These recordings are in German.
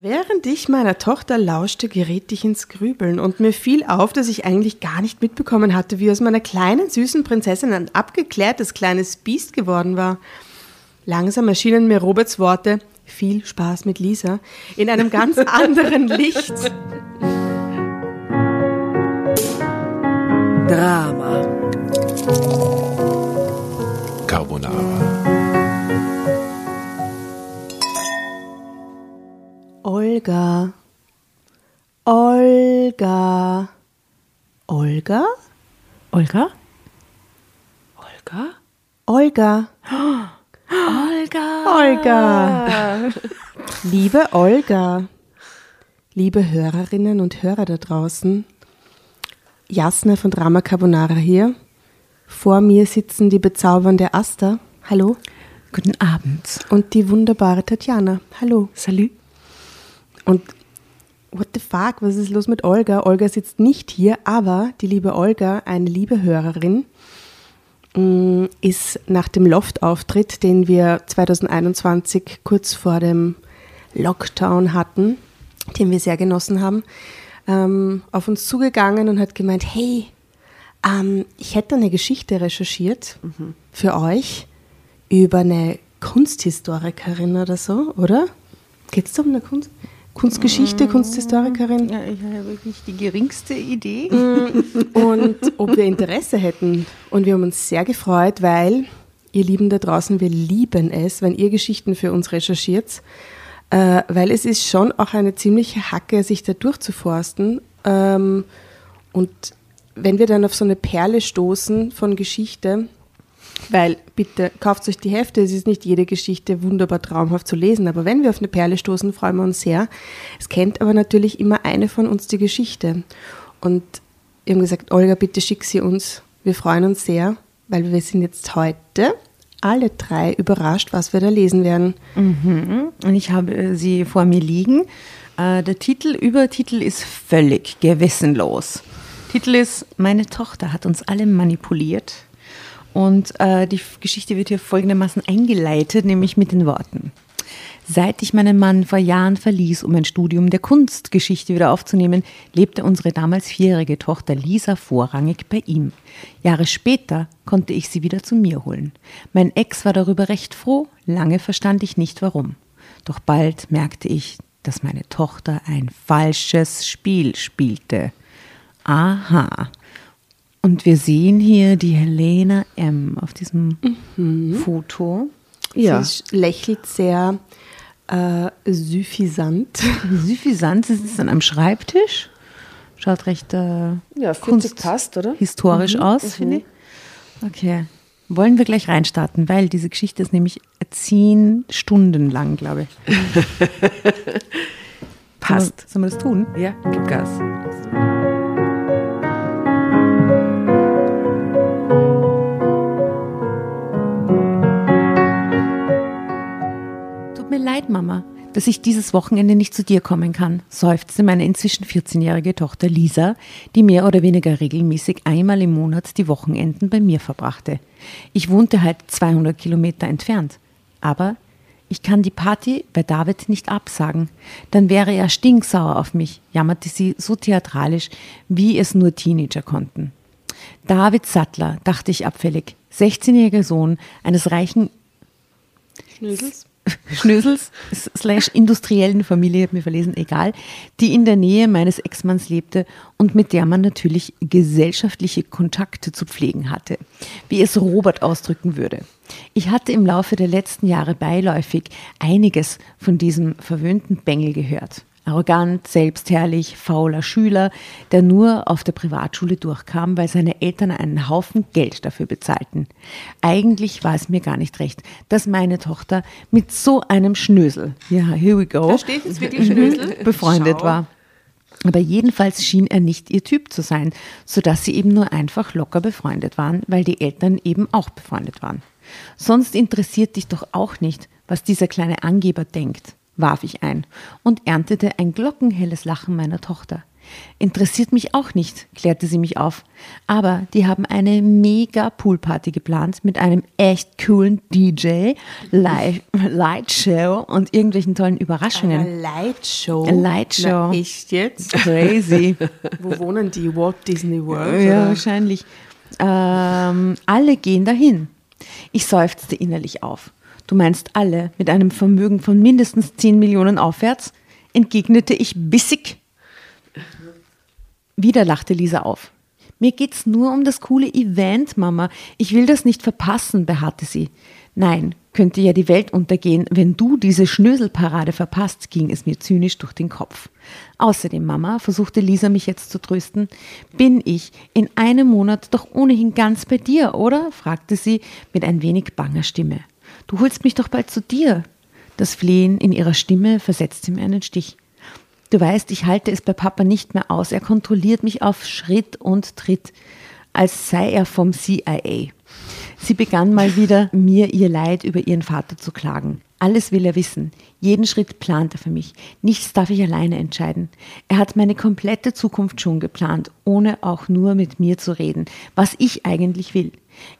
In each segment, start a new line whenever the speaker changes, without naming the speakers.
Während ich meiner Tochter lauschte, geriet ich ins Grübeln und mir fiel auf, dass ich eigentlich gar nicht mitbekommen hatte, wie aus meiner kleinen süßen Prinzessin ein abgeklärtes kleines Biest geworden war. Langsam erschienen mir Roberts Worte, viel Spaß mit Lisa, in einem ganz anderen Licht.
Drama.
Olga. Olga. Olga?
Olga? Olga?
Olga.
Olga!
Olga. Liebe Olga. Liebe Hörerinnen und Hörer da draußen. Jasna von Drama Carbonara hier. Vor mir sitzen die bezaubernde Asta. Hallo.
Guten Abend.
Und die wunderbare Tatjana. Hallo.
Salut.
Und what the fuck, was ist los mit Olga? Olga sitzt nicht hier, aber die liebe Olga, eine liebe Hörerin, mm, ist nach dem Loft-Auftritt, den wir 2021 kurz vor dem Lockdown hatten, den wir sehr genossen haben, ähm, auf uns zugegangen und hat gemeint, hey, ähm, ich hätte eine Geschichte recherchiert für euch über eine Kunsthistorikerin oder so, oder? Geht es um eine Kunst Kunstgeschichte, Kunsthistorikerin?
Ja, ich habe wirklich die geringste Idee.
und ob wir Interesse hätten. Und wir haben uns sehr gefreut, weil, ihr Lieben da draußen, wir lieben es, wenn ihr Geschichten für uns recherchiert, äh, weil es ist schon auch eine ziemliche Hacke, sich da durchzuforsten. Ähm, und wenn wir dann auf so eine Perle stoßen von Geschichte, weil bitte kauft euch die Hefte, es ist nicht jede Geschichte wunderbar traumhaft zu lesen, aber wenn wir auf eine Perle stoßen, freuen wir uns sehr. Es kennt aber natürlich immer eine von uns die Geschichte. Und wir haben gesagt, Olga, bitte schick sie uns. Wir freuen uns sehr, weil wir sind jetzt heute alle drei überrascht, was wir da lesen werden.
Mhm. Und ich habe äh, sie vor mir liegen. Äh, Der Titel, Übertitel ist völlig gewissenlos. Titel ist Meine Tochter hat uns alle manipuliert. Und äh, die Geschichte wird hier folgendermaßen eingeleitet, nämlich mit den Worten. Seit ich meinen Mann vor Jahren verließ, um ein Studium der Kunstgeschichte wieder aufzunehmen, lebte unsere damals vierjährige Tochter Lisa vorrangig bei ihm. Jahre später konnte ich sie wieder zu mir holen. Mein Ex war darüber recht froh, lange verstand ich nicht warum. Doch bald merkte ich, dass meine Tochter ein falsches Spiel spielte. Aha. Und wir sehen hier die Helena M. auf diesem Foto.
Sie sch- lächelt sehr äh, suffisant.
Suffisant, sie sitzt an einem Schreibtisch. Schaut recht äh,
Ja, 40
Kunst-
passt, oder?
historisch aus, finde ich. Okay. Wollen wir gleich reinstarten, weil diese Geschichte ist nämlich zehn Stunden lang, glaube ich.
Passt.
Sollen wir das tun?
Ja, gib Gas.
Mir leid, Mama, dass ich dieses Wochenende nicht zu dir kommen kann, seufzte meine inzwischen 14-jährige Tochter Lisa, die mehr oder weniger regelmäßig einmal im Monat die Wochenenden bei mir verbrachte. Ich wohnte halt 200 Kilometer entfernt. Aber ich kann die Party bei David nicht absagen. Dann wäre er stinksauer auf mich, jammerte sie so theatralisch, wie es nur Teenager konnten. David Sattler, dachte ich abfällig, 16-jähriger Sohn eines reichen
Schnösels.
Schnösels slash industriellen Familie, hab mir verlesen, egal, die in der Nähe meines Ex-Manns lebte und mit der man natürlich gesellschaftliche Kontakte zu pflegen hatte, wie es Robert ausdrücken würde. Ich hatte im Laufe der letzten Jahre beiläufig einiges von diesem verwöhnten Bengel gehört. Arrogant, selbstherrlich, fauler Schüler, der nur auf der Privatschule durchkam, weil seine Eltern einen Haufen Geld dafür bezahlten. Eigentlich war es mir gar nicht recht, dass meine Tochter mit so einem Schnösel, ja, here we go,
Da steht jetzt wirklich Schnösel.
befreundet
Schau.
war. Aber jedenfalls schien er nicht ihr Typ zu sein, sodass sie eben nur einfach locker befreundet waren, weil die Eltern eben auch befreundet waren. Sonst interessiert dich doch auch nicht, was dieser kleine Angeber denkt, warf ich ein und erntete ein glockenhelles Lachen meiner Tochter. Interessiert mich auch nicht, klärte sie mich auf. Aber die haben eine mega Poolparty geplant mit einem echt coolen DJ, Live, Lightshow und irgendwelchen tollen Überraschungen.
Eine Lightshow.
Lightshow.
Na, echt jetzt?
Crazy.
Wo wohnen die? Walt Disney World?
ja,
oder?
wahrscheinlich. Ähm, alle gehen dahin. Ich seufzte innerlich auf. Du meinst alle mit einem Vermögen von mindestens 10 Millionen aufwärts? entgegnete ich bissig. Wieder lachte Lisa auf. Mir geht's nur um das coole Event, Mama. Ich will das nicht verpassen, beharrte sie. Nein, könnte ja die Welt untergehen, wenn du diese Schnöselparade verpasst, ging es mir zynisch durch den Kopf. Außerdem, Mama, versuchte Lisa mich jetzt zu trösten, bin ich in einem Monat doch ohnehin ganz bei dir, oder? fragte sie mit ein wenig banger Stimme. Du holst mich doch bald zu dir. Das Flehen in ihrer Stimme versetzte mir einen Stich. Du weißt, ich halte es bei Papa nicht mehr aus. Er kontrolliert mich auf Schritt und Tritt, als sei er vom CIA. Sie begann mal wieder, mir ihr Leid über ihren Vater zu klagen. Alles will er wissen. Jeden Schritt plant er für mich. Nichts darf ich alleine entscheiden. Er hat meine komplette Zukunft schon geplant, ohne auch nur mit mir zu reden, was ich eigentlich will.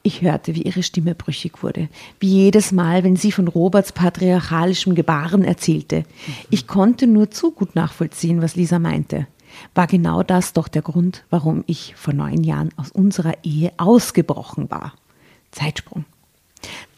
Ich hörte, wie ihre Stimme brüchig wurde, wie jedes Mal, wenn sie von Roberts patriarchalischem Gebaren erzählte. Ich konnte nur zu gut nachvollziehen, was Lisa meinte. War genau das doch der Grund, warum ich vor neun Jahren aus unserer Ehe ausgebrochen war. Zeitsprung.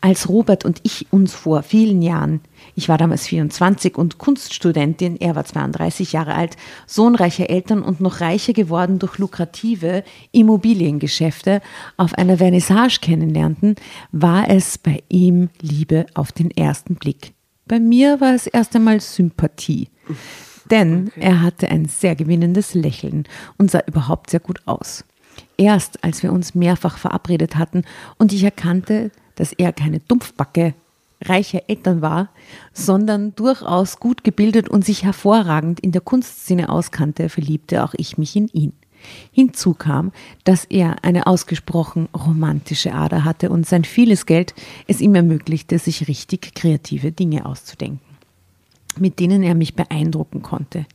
Als Robert und ich uns vor vielen Jahren, ich war damals 24 und Kunststudentin, er war 32 Jahre alt, Sohn reicher Eltern und noch reicher geworden durch lukrative Immobiliengeschäfte, auf einer Vernissage kennenlernten, war es bei ihm Liebe auf den ersten Blick. Bei mir war es erst einmal Sympathie. Denn er hatte ein sehr gewinnendes Lächeln und sah überhaupt sehr gut aus. Erst als wir uns mehrfach verabredet hatten und ich erkannte, dass er keine Dumpfbacke reicher Eltern war, sondern durchaus gut gebildet und sich hervorragend in der Kunstszene auskannte, verliebte auch ich mich in ihn. Hinzu kam, dass er eine ausgesprochen romantische Ader hatte und sein vieles Geld es ihm ermöglichte, sich richtig kreative Dinge auszudenken, mit denen er mich beeindrucken konnte.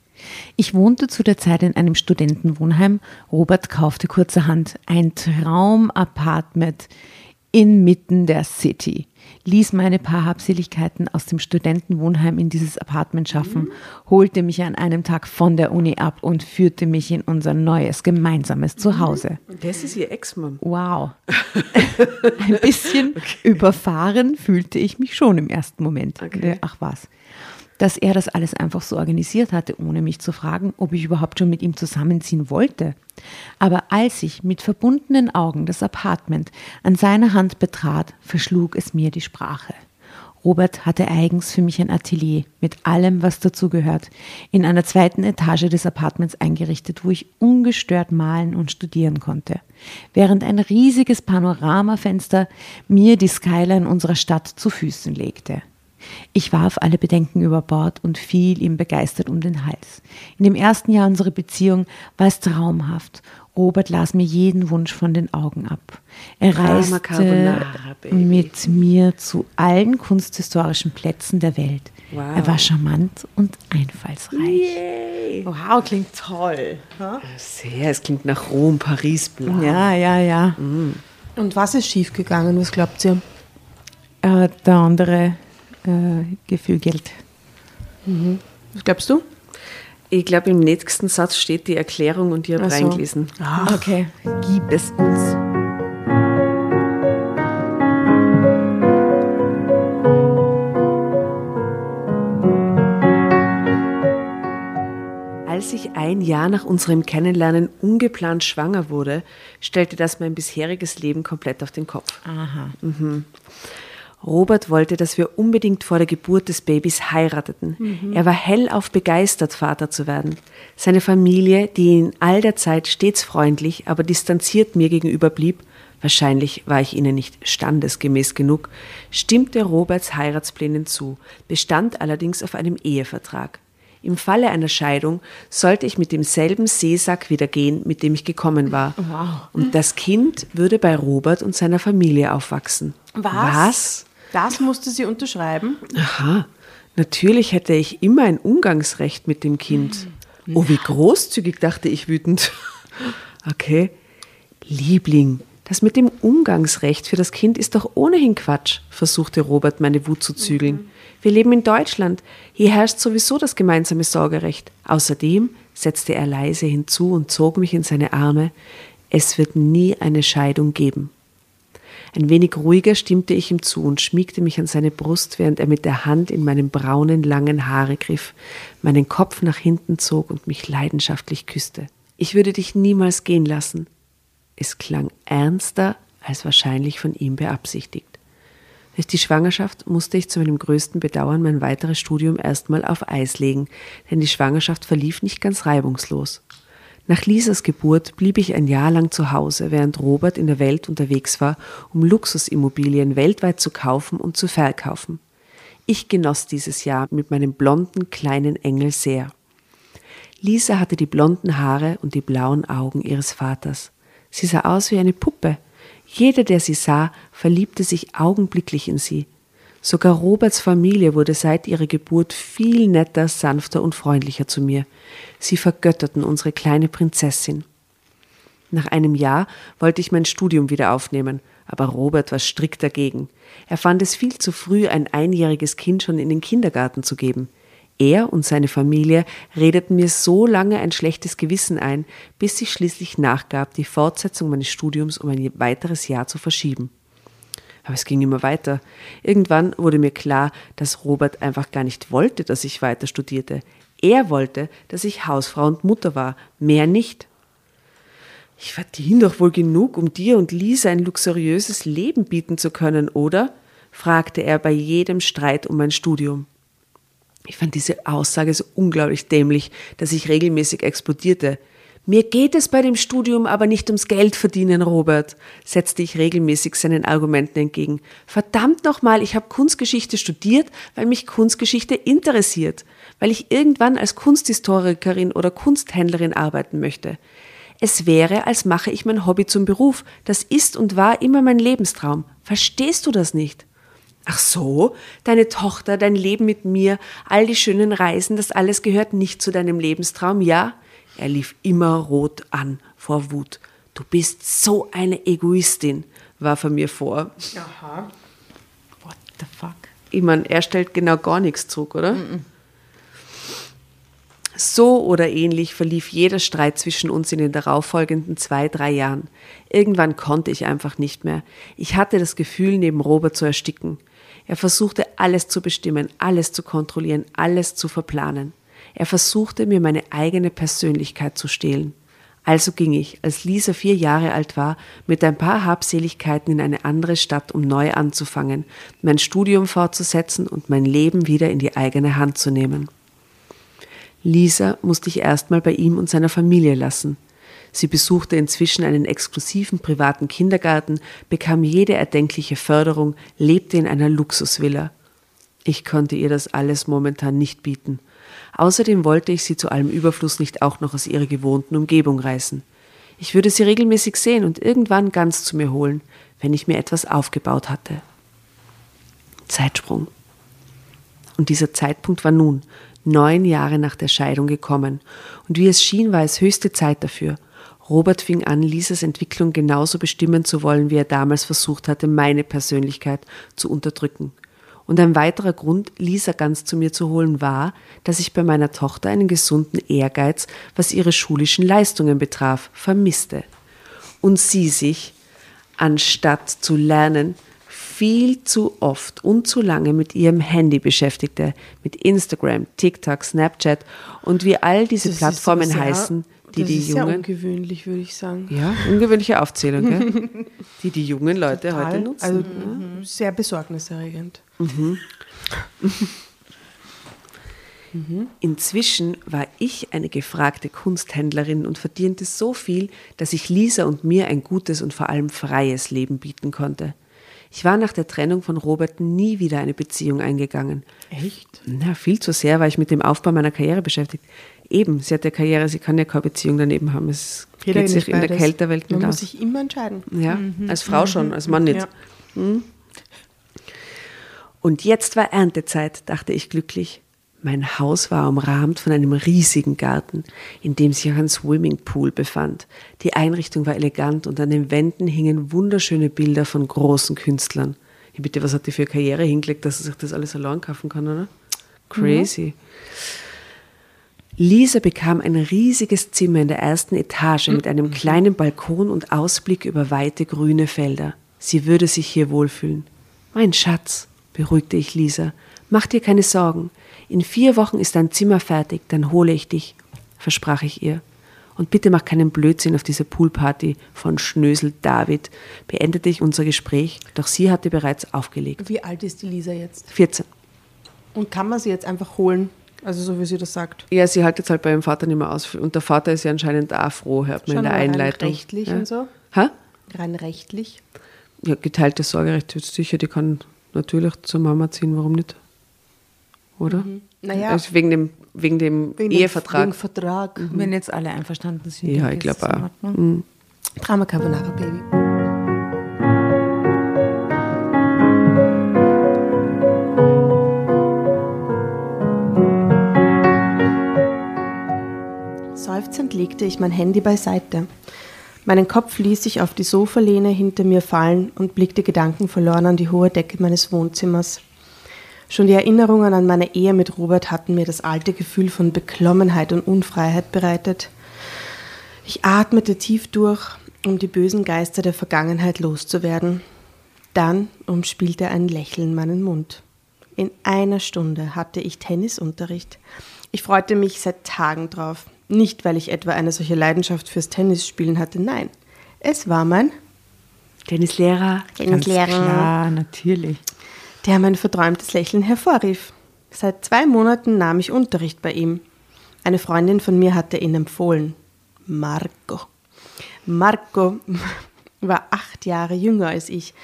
Ich wohnte zu der Zeit in einem Studentenwohnheim. Robert kaufte kurzerhand ein Traumapartment inmitten der City, ließ meine paar Habseligkeiten aus dem Studentenwohnheim in dieses Apartment schaffen, holte mich an einem Tag von der Uni ab und führte mich in unser neues gemeinsames Zuhause.
Das ist ihr Ex-Mann.
Wow. Ein bisschen überfahren fühlte ich mich schon im ersten Moment.
Okay.
Ach was. Dass er das alles einfach so organisiert hatte, ohne mich zu fragen, ob ich überhaupt schon mit ihm zusammenziehen wollte. Aber als ich mit verbundenen Augen das Apartment an seiner Hand betrat, verschlug es mir die Sprache. Robert hatte eigens für mich ein Atelier mit allem, was dazugehört, in einer zweiten Etage des Apartments eingerichtet, wo ich ungestört malen und studieren konnte, während ein riesiges Panoramafenster mir die Skyline unserer Stadt zu Füßen legte. Ich warf alle Bedenken über Bord und fiel ihm begeistert um den Hals. In dem ersten Jahr unserer Beziehung war es traumhaft. Robert las mir jeden Wunsch von den Augen ab. Er reiste mit mir zu allen kunsthistorischen Plätzen der Welt.
Wow.
Er war charmant und einfallsreich.
Yay.
Wow, klingt toll.
Sehr, es klingt nach Rom, Paris, bla.
Ja, ja, ja.
Und was ist schiefgegangen? Was glaubt ihr?
Äh, der andere äh, gefügelt.
Was glaubst du?
Ich glaube, im nächsten Satz steht die Erklärung und ihr habt
Ach so.
reingelesen.
Okay, gib es uns.
Als ich ein Jahr nach unserem Kennenlernen ungeplant schwanger wurde, stellte das mein bisheriges Leben komplett auf den Kopf.
Aha.
Robert wollte, dass wir unbedingt vor der Geburt des Babys heirateten. Er war hellauf begeistert, Vater zu werden. Seine Familie, die in all der Zeit stets freundlich, aber distanziert mir gegenüber blieb, wahrscheinlich war ich ihnen nicht standesgemäß genug, stimmte Roberts Heiratsplänen zu, bestand allerdings auf einem Ehevertrag. Im Falle einer Scheidung sollte ich mit demselben Seesack wieder gehen, mit dem ich gekommen war. Und das Kind würde bei Robert und seiner Familie aufwachsen. Was?
Das musste sie unterschreiben.
Aha, natürlich hätte ich immer ein Umgangsrecht mit dem Kind. Oh, wie großzügig, dachte ich wütend. Okay. Liebling, das mit dem Umgangsrecht für das Kind ist doch ohnehin Quatsch, versuchte Robert meine Wut zu zügeln. Wir leben in Deutschland. Hier herrscht sowieso das gemeinsame Sorgerecht. Außerdem, setzte er leise hinzu und zog mich in seine Arme, es wird nie eine Scheidung geben. Ein wenig ruhiger stimmte ich ihm zu und schmiegte mich an seine Brust, während er mit der Hand in meinen braunen, langen Haare griff, meinen Kopf nach hinten zog und mich leidenschaftlich küsste. Ich würde dich niemals gehen lassen. Es klang ernster als wahrscheinlich von ihm beabsichtigt. Durch die Schwangerschaft musste ich zu meinem größten Bedauern mein weiteres Studium erstmal auf Eis legen, denn die Schwangerschaft verlief nicht ganz reibungslos. Nach Lisas Geburt blieb ich ein Jahr lang zu Hause, während Robert in der Welt unterwegs war, um Luxusimmobilien weltweit zu kaufen und zu verkaufen. Ich genoss dieses Jahr mit meinem blonden kleinen Engel sehr. Lisa hatte die blonden Haare und die blauen Augen ihres Vaters. Sie sah aus wie eine Puppe. Jeder, der sie sah, verliebte sich augenblicklich in sie. Sogar Roberts Familie wurde seit ihrer Geburt viel netter, sanfter und freundlicher zu mir. Sie vergötterten unsere kleine Prinzessin. Nach einem Jahr wollte ich mein Studium wieder aufnehmen, aber Robert war strikt dagegen. Er fand es viel zu früh, ein einjähriges Kind schon in den Kindergarten zu geben. Er und seine Familie redeten mir so lange ein schlechtes Gewissen ein, bis ich schließlich nachgab, die Fortsetzung meines Studiums um ein weiteres Jahr zu verschieben. Aber es ging immer weiter. Irgendwann wurde mir klar, dass Robert einfach gar nicht wollte, dass ich weiter studierte. Er wollte, dass ich Hausfrau und Mutter war, mehr nicht. Ich verdiene doch wohl genug, um dir und Lisa ein luxuriöses Leben bieten zu können, oder? fragte er bei jedem Streit um mein Studium. Ich fand diese Aussage so unglaublich dämlich, dass ich regelmäßig explodierte. Mir geht es bei dem Studium aber nicht ums Geld verdienen, Robert, setzte ich regelmäßig seinen Argumenten entgegen. Verdammt nochmal, ich habe Kunstgeschichte studiert, weil mich Kunstgeschichte interessiert, weil ich irgendwann als Kunsthistorikerin oder Kunsthändlerin arbeiten möchte. Es wäre, als mache ich mein Hobby zum Beruf. Das ist und war immer mein Lebenstraum. Verstehst du das nicht? Ach so, deine Tochter, dein Leben mit mir, all die schönen Reisen, das alles gehört nicht zu deinem Lebenstraum, ja? Er lief immer rot an vor Wut. Du bist so eine Egoistin, warf er mir vor.
Aha.
What the fuck?
Ich meine, er stellt genau gar nichts zurück, oder? Mm -mm. So oder ähnlich verlief jeder Streit zwischen uns in den darauffolgenden zwei, drei Jahren. Irgendwann konnte ich einfach nicht mehr. Ich hatte das Gefühl, neben Robert zu ersticken. Er versuchte alles zu bestimmen, alles zu kontrollieren, alles zu verplanen. Er versuchte mir meine eigene Persönlichkeit zu stehlen. Also ging ich, als Lisa vier Jahre alt war, mit ein paar Habseligkeiten in eine andere Stadt, um neu anzufangen, mein Studium fortzusetzen und mein Leben wieder in die eigene Hand zu nehmen. Lisa musste ich erstmal bei ihm und seiner Familie lassen. Sie besuchte inzwischen einen exklusiven privaten Kindergarten, bekam jede erdenkliche Förderung, lebte in einer Luxusvilla. Ich konnte ihr das alles momentan nicht bieten. Außerdem wollte ich sie zu allem Überfluss nicht auch noch aus ihrer gewohnten Umgebung reißen. Ich würde sie regelmäßig sehen und irgendwann ganz zu mir holen, wenn ich mir etwas aufgebaut hatte. Zeitsprung. Und dieser Zeitpunkt war nun, neun Jahre nach der Scheidung gekommen, und wie es schien, war es höchste Zeit dafür. Robert fing an, Lisas Entwicklung genauso bestimmen zu wollen, wie er damals versucht hatte, meine Persönlichkeit zu unterdrücken. Und ein weiterer Grund, Lisa ganz zu mir zu holen, war, dass ich bei meiner Tochter einen gesunden Ehrgeiz, was ihre schulischen Leistungen betraf, vermisste. Und sie sich, anstatt zu lernen, viel zu oft und zu lange mit ihrem Handy beschäftigte, mit Instagram, TikTok, Snapchat und wie all diese
Das
Plattformen
sehr-
heißen, die
das
die
ist sehr
jungen
ungewöhnlich, würde ich sagen.
ja, ungewöhnliche Aufzählung, gell? die die jungen Leute heute
Total.
nutzen.
Also sehr besorgniserregend.
Inzwischen war ich eine gefragte Kunsthändlerin und verdiente so viel, dass ich Lisa und mir ein gutes und vor allem freies Leben bieten konnte. Ich war nach der Trennung von Robert nie wieder eine Beziehung eingegangen.
Echt?
Na, viel zu sehr war ich mit dem Aufbau meiner Karriere beschäftigt. Eben, sie hat ja Karriere, sie kann ja keine Beziehung daneben haben. Es geht
nicht
sich in der
beides.
Kälterwelt
Man
nicht
muss
aus.
sich immer entscheiden.
Ja, als Frau schon, als Mann nicht.
Ja.
Und jetzt war Erntezeit, dachte ich glücklich. Mein Haus war umrahmt von einem riesigen Garten, in dem sich auch ein Swimmingpool befand. Die Einrichtung war elegant und an den Wänden hingen wunderschöne Bilder von großen Künstlern. Ja, bitte, was hat die für Karriere hingelegt, dass er sich das alles allein kaufen kann, oder? Crazy. Lisa bekam ein riesiges Zimmer in der ersten Etage mit einem kleinen Balkon und Ausblick über weite grüne Felder. Sie würde sich hier wohlfühlen. Mein Schatz, beruhigte ich Lisa, mach dir keine Sorgen. In vier Wochen ist dein Zimmer fertig, dann hole ich dich, versprach ich ihr. Und bitte mach keinen Blödsinn auf dieser Poolparty von Schnösel David, beendete ich unser Gespräch, doch sie hatte bereits aufgelegt.
Wie alt ist die Lisa jetzt?
14.
Und kann man sie jetzt einfach holen? Also so wie sie das sagt.
Ja, sie haltet halt bei ihrem Vater nicht mehr aus. Und der Vater ist ja anscheinend auch froh, hört man in der
rein
Einleitung.
rechtlich
ja.
und so.
Hä?
Rein rechtlich.
Ja, geteiltes Sorgerecht ist sicher, die kann natürlich zur Mama ziehen, warum nicht? Oder?
Naja,
Also wegen dem, wegen dem
wegen dem-
Ehevertrag.
Wegen Vertrag.
Wenn jetzt alle einverstanden sind.
ja, ich glaube auch. Mhm.
Drama Carbonara Baby. Seufzend legte ich mein Handy beiseite. Meinen Kopf ließ ich auf die Sofalehne hinter mir fallen und blickte gedankenverloren an die hohe Decke meines Wohnzimmers. Schon die Erinnerungen an meine Ehe mit Robert hatten mir das alte Gefühl von Beklommenheit und Unfreiheit bereitet. Ich atmete tief durch, um die bösen Geister der Vergangenheit loszuwerden. Dann umspielte ein Lächeln meinen Mund. In einer Stunde hatte ich Tennisunterricht. Ich freute mich seit Tagen drauf. Nicht, weil ich etwa eine solche Leidenschaft fürs Tennisspielen hatte, nein. Es war mein
Tennislehrer.
Ganz klar, natürlich.
der mein verträumtes Lächeln hervorrief. Seit zwei Monaten nahm ich Unterricht bei ihm. Eine Freundin von mir hatte ihn empfohlen. Marco. Marco war acht Jahre jünger als ich.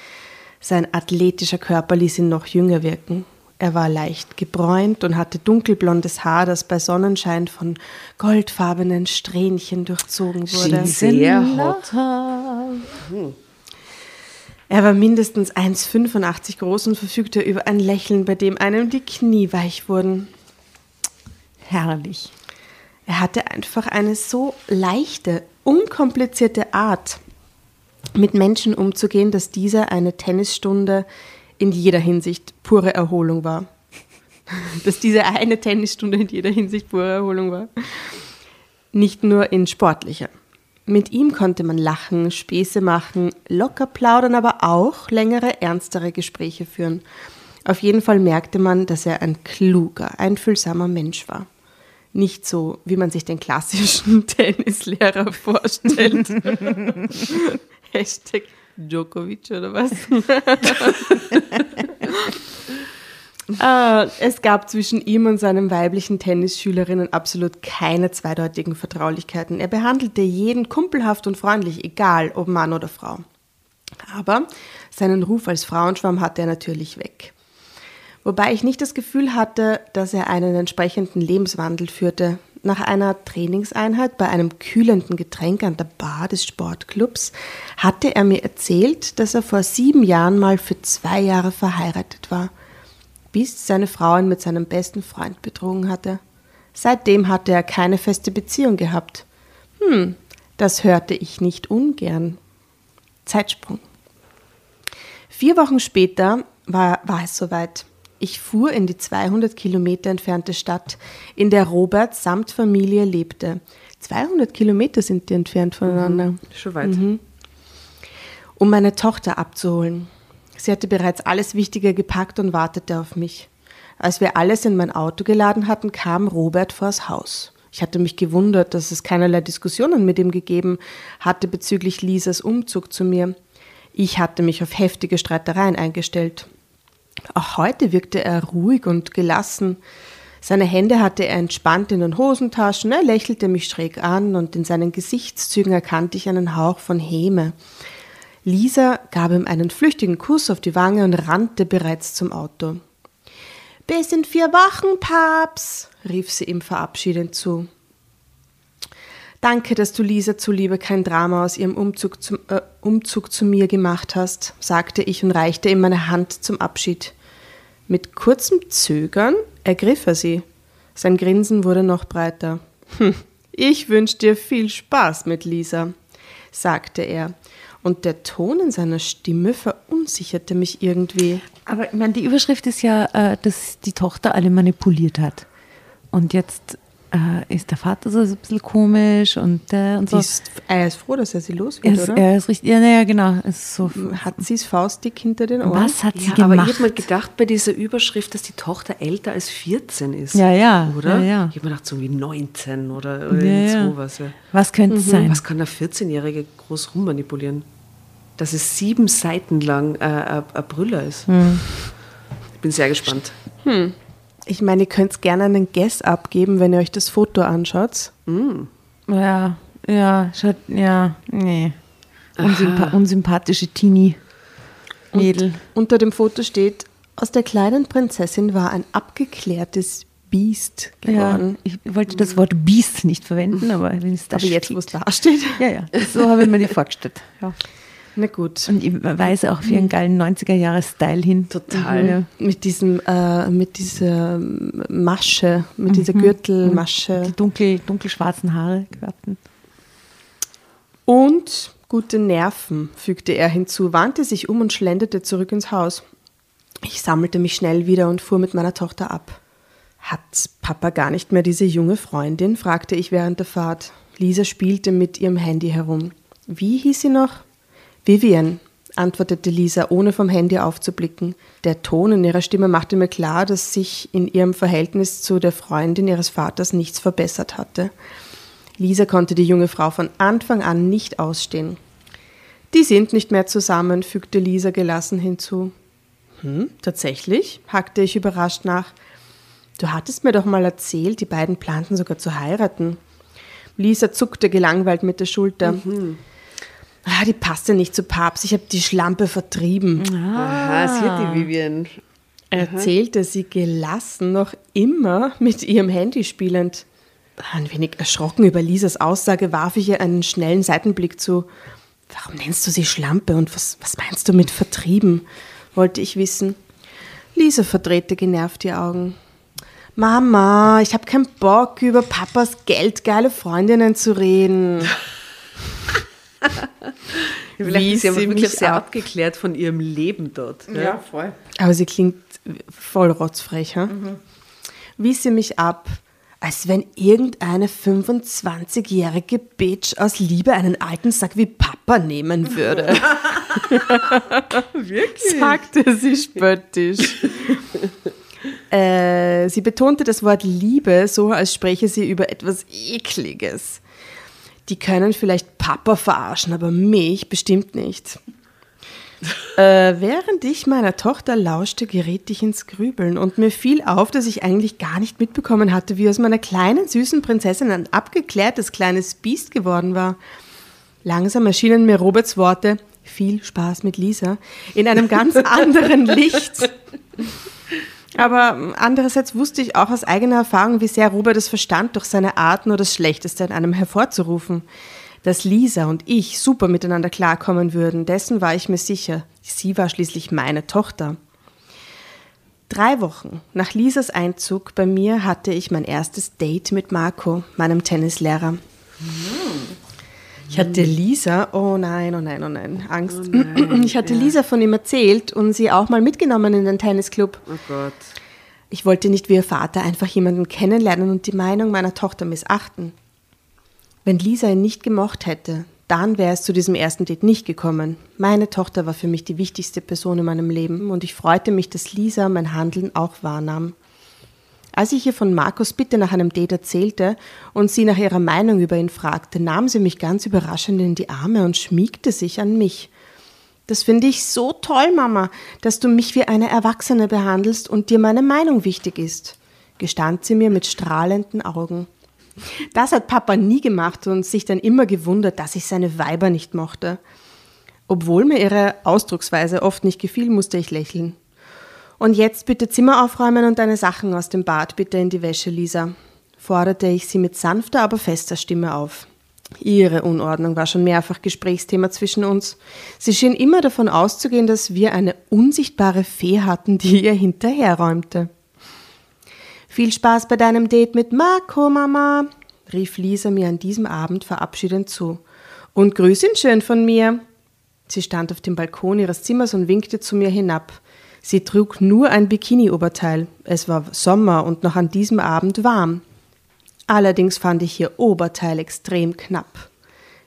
Sein athletischer Körper ließ ihn noch jünger wirken. Er war leicht gebräunt und hatte dunkelblondes Haar, das bei Sonnenschein von goldfarbenen Strähnchen durchzogen wurde.
Sehr hot.
Er war mindestens 1,85 groß und verfügte über ein Lächeln, bei dem einem die Knie weich wurden.
Herrlich.
Er hatte einfach eine so leichte, unkomplizierte Art, mit Menschen umzugehen, dass diese eine Tennisstunde in jeder Hinsicht pure Erholung war. dass diese eine Tennisstunde in jeder Hinsicht pure Erholung war. Nicht nur in sportlicher. Mit ihm konnte man lachen, Späße machen, locker plaudern, aber auch längere, ernstere Gespräche führen. Auf jeden Fall merkte man, dass er ein kluger, einfühlsamer Mensch war. Nicht so, wie man sich den klassischen Tennislehrer vorstellt. Hashtag Djokovic oder was? Äh, es gab zwischen ihm und seinen weiblichen Tennisschülerinnen absolut keine zweideutigen Vertraulichkeiten. Er behandelte jeden kumpelhaft und freundlich, egal ob Mann oder Frau. Aber seinen Ruf als Frauenschwamm hatte er natürlich weg. Wobei ich nicht das Gefühl hatte, dass er einen entsprechenden Lebenswandel führte. Nach einer Trainingseinheit bei einem kühlenden Getränk an der Bar des Sportclubs hatte er mir erzählt, dass er vor sieben Jahren mal für zwei Jahre verheiratet war bis seine Frau ihn mit seinem besten Freund betrogen hatte. Seitdem hatte er keine feste Beziehung gehabt. Hm, das hörte ich nicht ungern. Zeitsprung. Vier Wochen später war, war es soweit. Ich fuhr in die 200 Kilometer entfernte Stadt, in der Robert samt Familie lebte. 200 Kilometer sind die entfernt voneinander
Schon weit.
um meine Tochter abzuholen. Sie hatte bereits alles Wichtige gepackt und wartete auf mich. Als wir alles in mein Auto geladen hatten, kam Robert vors Haus. Ich hatte mich gewundert, dass es keinerlei Diskussionen mit ihm gegeben hatte bezüglich Lisas Umzug zu mir. Ich hatte mich auf heftige Streitereien eingestellt. Auch heute wirkte er ruhig und gelassen. Seine Hände hatte er entspannt in den Hosentaschen, er lächelte mich schräg an und in seinen Gesichtszügen erkannte ich einen Hauch von Häme. Lisa gab ihm einen flüchtigen Kuss auf die Wange und rannte bereits zum Auto. Bis in vier Wochen, Paps, rief sie ihm verabschiedend zu. Danke, dass du Lisa zuliebe kein Drama aus ihrem Umzug, zum, äh, Umzug zu mir gemacht hast, sagte ich und reichte ihm meine Hand zum Abschied. Mit kurzem Zögern ergriff er sie. Sein Grinsen wurde noch breiter. Hm, ich wünsche dir viel Spaß mit Lisa, sagte er. Und der Ton in seiner Stimme verunsicherte mich irgendwie.
Aber ich meine, die Überschrift ist ja, äh, dass die Tochter alle manipuliert hat. Und jetzt äh, ist der Vater so ein bisschen komisch und, äh, und so.
Ist, er ist froh, dass er sie los
er
wird,
ist,
oder?
er ist richtig, ja, naja, genau. Es ist so,
Hat sie das Faustdick hinter den Ohren?
was hat sie
Ja, aber ich
gemacht?
habe mal gedacht bei dieser Überschrift, dass die Tochter älter als 14 ist.
Ja, ja,
Oder?
ja, ja.
Ich habe mir gedacht, so wie 19 oder, oder
Ja,
sowas. Ja.
was könnte es sein?
Was kann der 14-Jährige groß rummanipulieren? Dass es sieben Seiten lang äh, ein ein Brüller ist.
Hm.
Ich bin sehr gespannt.
Ich meine, ihr könnt gerne einen Guess abgeben, wenn ihr euch das Foto anschaut.
Ja, ja, schaut, ja, nee. Unsympa unsympathische Teenie-Mädel.
Unter dem Foto steht, aus der kleinen Prinzessin war ein abgeklärtes Biest
Ja,
geworden.
ich wollte das Wort Biest nicht verwenden, aber wenn es da
Aber jetzt,
steht.
wo es da steht.
Ja, ja, so habe ich mir die vorgestellt. Ja.
Na gut.
Und ich weise auch für einen geilen 90er-Jahre-Style hin.
Total.
Ja.
Mit diesem, äh, mit dieser Masche, mit dieser Gürtelmasche.
Die dunkel, dunkelschwarzen Haare gewerbten.
Und gute Nerven, fügte er hinzu, wandte sich um und schlenderte zurück ins Haus. Ich sammelte mich schnell wieder und fuhr mit meiner Tochter ab. Hat Papa gar nicht mehr diese junge Freundin? fragte ich während der Fahrt. Lisa spielte mit ihrem Handy herum. Wie hieß sie noch? Vivian, antwortete Lisa, ohne vom Handy aufzublicken. Der Ton in ihrer Stimme machte mir klar, dass sich in ihrem Verhältnis zu der Freundin ihres Vaters nichts verbessert hatte. Lisa konnte die junge Frau von Anfang an nicht ausstehen. Die sind nicht mehr zusammen, fügte Lisa gelassen hinzu. Hm, tatsächlich? hackte ich überrascht nach. Du hattest mir doch mal erzählt, die beiden planten sogar zu heiraten. Lisa zuckte gelangweilt mit der Schulter. Ah, die passte nicht zu Papst. Ich habe die Schlampe vertrieben.
Aha, sie hat die Vivian.
erzählte sie gelassen, noch immer mit ihrem Handy spielend. Ein wenig erschrocken über Lisas Aussage warf ich ihr einen schnellen Seitenblick zu. Warum nennst du sie Schlampe und was, was meinst du mit vertrieben? wollte ich wissen. Lisa verdrehte genervt die Augen. Mama, ich habe keinen Bock, über Papas geldgeile Freundinnen zu reden.
Vielleicht
Wie
ist sie aber
sie
wirklich
mich
sehr
ab-
abgeklärt von ihrem Leben dort. Ja,
voll.
Aber sie klingt voll rotzfrech. Hm? Wies sie mich ab, als wenn irgendeine 25-jährige Bitch aus Liebe einen alten Sack wie Papa nehmen würde. Wirklich? sagte sie spöttisch. äh, sie betonte das Wort Liebe so, als spräche sie über etwas Ekliges. Die können vielleicht Papa verarschen, aber mich bestimmt nicht. Äh, während ich meiner Tochter lauschte, geriet ich ins Grübeln und mir fiel auf, dass ich eigentlich gar nicht mitbekommen hatte, wie aus meiner kleinen süßen Prinzessin ein abgeklärtes kleines Biest geworden war. Langsam erschienen mir Roberts Worte, viel Spaß mit Lisa, in einem ganz anderen Licht. Aber andererseits wusste ich auch aus eigener Erfahrung, wie sehr Robert es verstand, durch seine Art nur das Schlechteste in einem hervorzurufen. Dass Lisa und ich super miteinander klarkommen würden, dessen war ich mir sicher. Sie war schließlich meine Tochter. Drei Wochen nach Lisas Einzug bei mir hatte ich mein erstes Date mit Marco, meinem Tennislehrer. Ich hatte Lisa, oh nein, oh nein, oh nein, Angst. ich hatte Lisa von ihm erzählt und sie auch mal mitgenommen in den Tennisclub.
Oh Gott.
Ich wollte nicht wie ihr Vater einfach jemanden kennenlernen und die Meinung meiner Tochter missachten. Wenn Lisa ihn nicht gemocht hätte, dann wäre es zu diesem ersten Date nicht gekommen. Meine Tochter war für mich die wichtigste Person in meinem Leben und ich freute mich, dass Lisa mein Handeln auch wahrnahm. Als ich ihr von Markus Bitte nach einem Date erzählte und sie nach ihrer Meinung über ihn fragte, nahm sie mich ganz überraschend in die Arme und schmiegte sich an mich. Das finde ich so toll, Mama, dass du mich wie eine Erwachsene behandelst und dir meine Meinung wichtig ist, gestand sie mir mit strahlenden Augen. Das hat Papa nie gemacht und sich dann immer gewundert, dass ich seine Weiber nicht mochte. Obwohl mir ihre Ausdrucksweise oft nicht gefiel, musste ich lächeln. Und jetzt bitte Zimmer aufräumen und deine Sachen aus dem Bad bitte in die Wäsche, Lisa, forderte ich sie mit sanfter, aber fester Stimme auf. Ihre Unordnung war schon mehrfach Gesprächsthema zwischen uns. Sie schien immer davon auszugehen, dass wir eine unsichtbare Fee hatten, die ihr hinterherräumte. Viel Spaß bei deinem Date mit Marco, Mama, rief Lisa mir an diesem Abend verabschiedend zu. Und grüß ihn schön von mir. Sie stand auf dem Balkon ihres Zimmers und winkte zu mir hinab. Sie trug nur ein Bikini-Oberteil. Es war Sommer und noch an diesem Abend warm. Allerdings fand ich ihr Oberteil extrem knapp.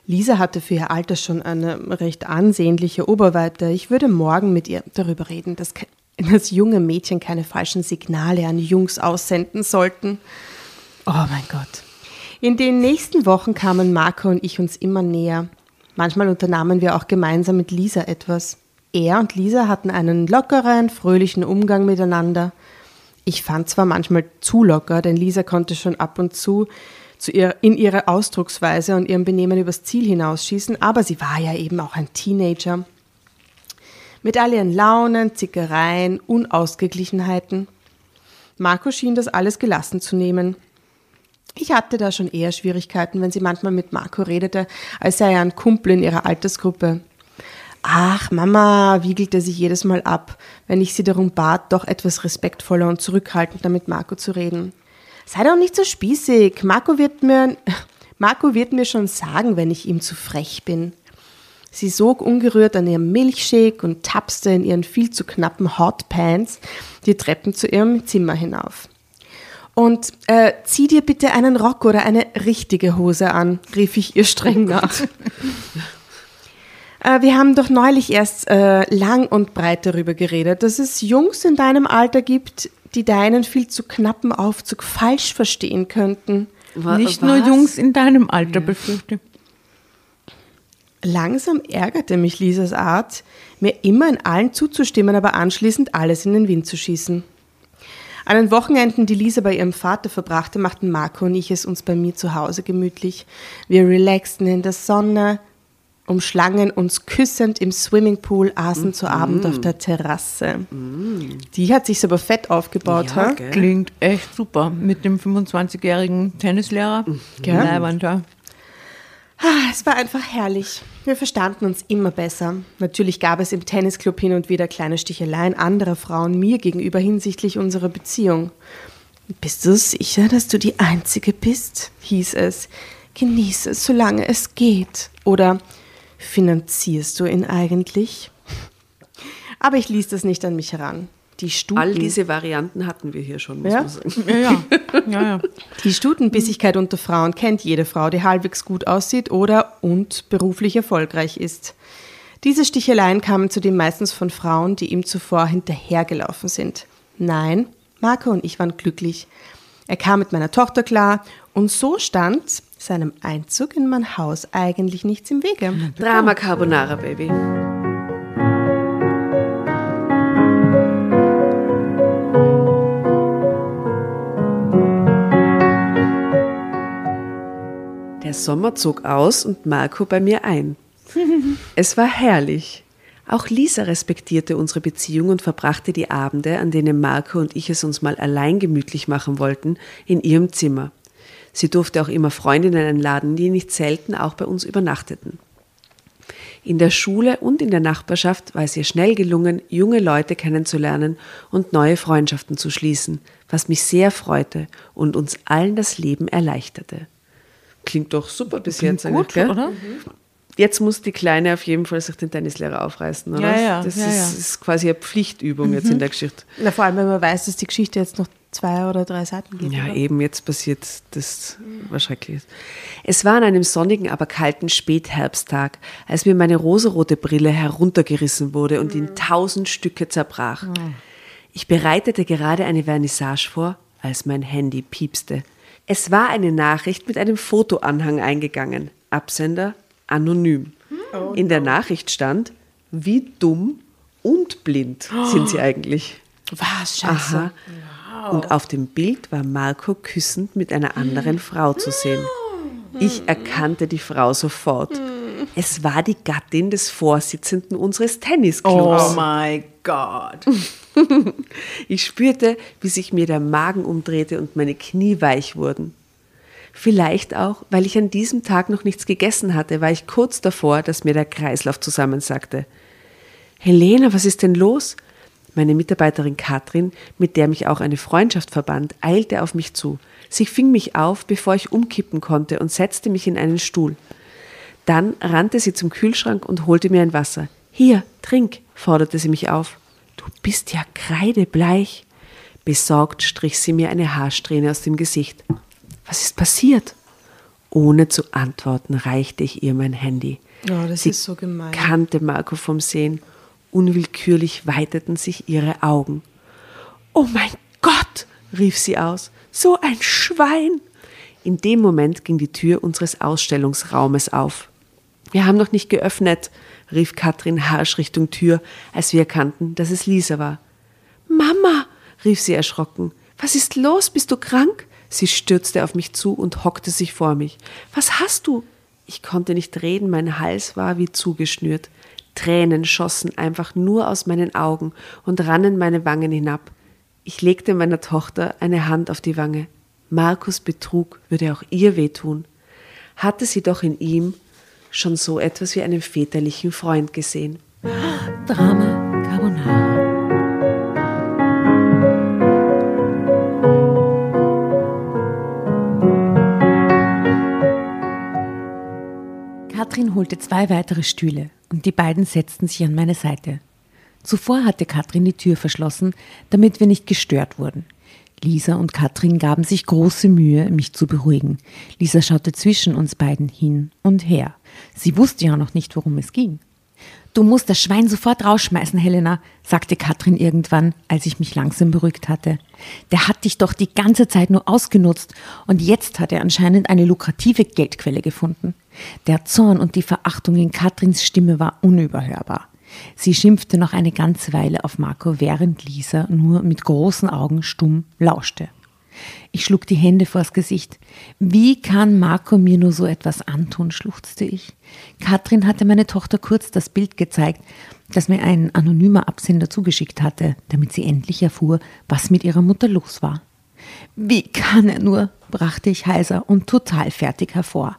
Lisa hatte für ihr Alter schon eine recht ansehnliche Oberweite. Ich würde morgen mit ihr darüber reden, dass, dass junge Mädchen keine falschen Signale an Jungs aussenden sollten. Oh mein Gott. In den nächsten Wochen kamen Marco und ich uns immer näher. Manchmal unternahmen wir auch gemeinsam mit Lisa etwas. Er und Lisa hatten einen lockeren, fröhlichen Umgang miteinander. Ich fand zwar manchmal zu locker, denn Lisa konnte schon ab und zu, zu ihr, in ihrer Ausdrucksweise und ihrem Benehmen übers Ziel hinausschießen, aber sie war ja eben auch ein Teenager. Mit all ihren Launen, Zickereien, Unausgeglichenheiten. Marco schien das alles gelassen zu nehmen. Ich hatte da schon eher Schwierigkeiten, wenn sie manchmal mit Marco redete, als sei er ein Kumpel in ihrer Altersgruppe. Ach, Mama, wiegelte sich jedes Mal ab, wenn ich sie darum bat, doch etwas respektvoller und zurückhaltender mit Marco zu reden. Sei doch nicht so spießig. Marco wird mir, Marco wird mir schon sagen, wenn ich ihm zu frech bin. Sie sog ungerührt an ihrem Milchshake und tapste in ihren viel zu knappen Hotpants die Treppen zu ihrem Zimmer hinauf. Und äh, zieh dir bitte einen Rock oder eine richtige Hose an, rief ich ihr streng nach. Äh, wir haben doch neulich erst äh, lang und breit darüber geredet, dass es Jungs in deinem Alter gibt, die deinen viel zu knappen Aufzug falsch verstehen könnten.
Wa Nicht was? nur Jungs in deinem Alter, ja. befürchte.
Langsam ärgerte mich Lisas Art, mir immer in allen zuzustimmen, aber anschließend alles in den Wind zu schießen. An den Wochenenden, die Lisa bei ihrem Vater verbrachte, machten Marco und ich es uns bei mir zu Hause gemütlich. Wir relaxten in der Sonne, umschlangen uns küssend im Swimmingpool, aßen mm. zu Abend auf der Terrasse. Mm. Die hat sich aber fett aufgebaut. Ja,
Klingt echt super. Mit dem 25-jährigen Tennislehrer. Mhm. Ja.
Ah, es war einfach herrlich. Wir verstanden uns immer besser. Natürlich gab es im Tennisclub hin und wieder kleine Sticheleien anderer Frauen mir gegenüber hinsichtlich unserer Beziehung. Bist du sicher, dass du die Einzige bist? hieß es. Genieße es, solange es geht. Oder finanzierst du ihn eigentlich? Aber ich ließ das nicht an mich heran.
Die Stuten, All diese Varianten hatten wir hier schon, muss
ja?
man sagen.
Ja, ja. ja, ja. Die Stutenbissigkeit unter Frauen kennt jede Frau, die halbwegs gut aussieht oder und beruflich erfolgreich ist. Diese Sticheleien kamen zudem meistens von Frauen, die ihm zuvor hinterhergelaufen sind. Nein, Marco und ich waren glücklich. Er kam mit meiner Tochter klar und so stand seinem Einzug in mein Haus eigentlich nichts im Wege.
Drama Carbonara, Baby. Der Sommer zog aus und Marco bei mir ein. Es war herrlich. Auch Lisa respektierte unsere Beziehung und verbrachte die Abende, an denen Marco und ich es uns mal allein gemütlich machen wollten, in ihrem Zimmer. Sie durfte auch immer Freundinnen einladen, die nicht selten auch bei uns übernachteten. In der Schule und in der Nachbarschaft war es ihr schnell gelungen, junge Leute kennenzulernen und neue Freundschaften zu schließen, was mich sehr freute und uns allen das Leben erleichterte. Klingt doch super bis Klingt jetzt, gut, gell? oder? Jetzt muss die Kleine auf jeden Fall sich den Tennislehrer aufreißen, oder?
Ja, ja,
das
ja,
ist,
ja.
ist, quasi eine Pflichtübung mhm. jetzt in mhm. der Geschichte.
Na, vor allem, wenn man weiß, dass die Geschichte jetzt noch zwei oder drei Seiten gibt.
Ja,
oder?
eben, jetzt passiert das, was schrecklich ist. Es war an einem sonnigen, aber kalten Spätherbsttag, als mir meine rosarote Brille heruntergerissen wurde und in tausend Stücke zerbrach. Ich bereitete gerade eine Vernissage vor, als mein Handy piepste. Es war eine Nachricht mit einem Fotoanhang eingegangen. Absender anonym. Oh, in der Nachricht stand, wie dumm und blind sind sie eigentlich.
Was, scheiße. Aha.
Und auf dem Bild war Marco küssend mit einer anderen Frau zu sehen. Ich erkannte die Frau sofort. Es war die Gattin des Vorsitzenden unseres Tennisclubs.
Oh mein Gott.
Ich spürte, wie sich mir der Magen umdrehte und meine Knie weich wurden. Vielleicht auch, weil ich an diesem Tag noch nichts gegessen hatte, war ich kurz davor, dass mir der Kreislauf zusammensackte. Helena, was ist denn los? Meine Mitarbeiterin Katrin, mit der mich auch eine Freundschaft verband, eilte auf mich zu. Sie fing mich auf, bevor ich umkippen konnte und setzte mich in einen Stuhl. Dann rannte sie zum Kühlschrank und holte mir ein Wasser. Hier, trink, forderte sie mich auf. Du bist ja kreidebleich. Besorgt strich sie mir eine Haarsträhne aus dem Gesicht. Was ist passiert? Ohne zu antworten reichte ich ihr mein Handy.
Oh, das
sie
ist so gemein.
kannte Marco vom Sehen. Unwillkürlich weiteten sich ihre Augen. Oh mein Gott, rief sie aus, so ein Schwein. In dem Moment ging die Tür unseres Ausstellungsraumes auf. Wir haben noch nicht geöffnet, rief Katrin harsch Richtung Tür, als wir erkannten, dass es Lisa war. Mama, rief sie erschrocken. Was ist los? Bist du krank? Sie stürzte auf mich zu und hockte sich vor mich. Was hast du? Ich konnte nicht reden, mein Hals war wie zugeschnürt. Tränen schossen einfach nur aus meinen Augen und rannen meine Wangen hinab. Ich legte meiner Tochter eine Hand auf die Wange. Markus Betrug würde auch ihr wehtun. Hatte sie doch in ihm schon so etwas wie einen väterlichen Freund gesehen.
Drama Carbonara. Katrin holte zwei weitere Stühle und die beiden setzten sich an meine Seite. Zuvor hatte Katrin die Tür verschlossen, damit wir nicht gestört wurden. Lisa und Katrin gaben sich große Mühe, mich zu beruhigen. Lisa schaute zwischen uns beiden hin und her. Sie wusste ja noch nicht, worum es ging. Du musst das Schwein sofort rausschmeißen, Helena, sagte Katrin irgendwann, als ich mich langsam beruhigt hatte. Der hat dich doch die ganze Zeit nur ausgenutzt und jetzt hat er anscheinend eine lukrative Geldquelle gefunden. Der Zorn und die Verachtung in Katrins Stimme war unüberhörbar. Sie schimpfte noch eine ganze Weile auf Marco, während Lisa nur mit großen Augen stumm lauschte. Ich schlug die Hände vors Gesicht. Wie kann Marco mir nur so etwas antun, schluchzte ich. Katrin hatte meine Tochter kurz das Bild gezeigt, das mir ein anonymer Absender zugeschickt hatte, damit sie endlich erfuhr, was mit ihrer Mutter los war. Wie kann er nur? brachte ich heiser und total fertig hervor.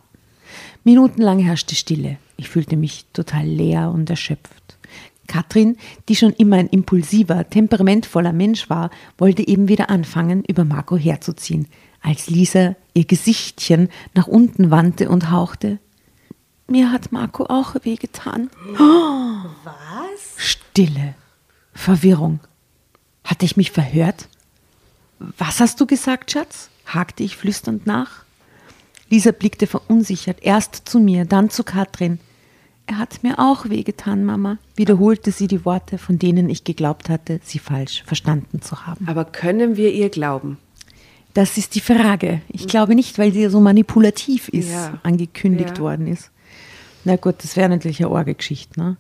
Minutenlang herrschte Stille. Ich fühlte mich total leer und erschöpft. Katrin, die schon immer ein impulsiver, temperamentvoller Mensch war, wollte eben wieder anfangen, über Marco herzuziehen, als Lisa ihr Gesichtchen nach unten wandte und hauchte. Mir hat Marco auch wehgetan.
Was?
Stille. Verwirrung. Hatte ich mich verhört? Was hast du gesagt, Schatz? hakte ich flüsternd nach. Lisa blickte verunsichert erst zu mir, dann zu Katrin. Er hat mir auch wehgetan, Mama, wiederholte sie die Worte, von denen ich geglaubt hatte, sie falsch verstanden zu haben.
Aber können wir ihr glauben?
Das ist die Frage. Ich glaube nicht, weil sie so manipulativ ist,
Ja.
angekündigt
Ja.
worden ist. Na gut, das wäre natürlich eine Orgelgeschichte. Ne?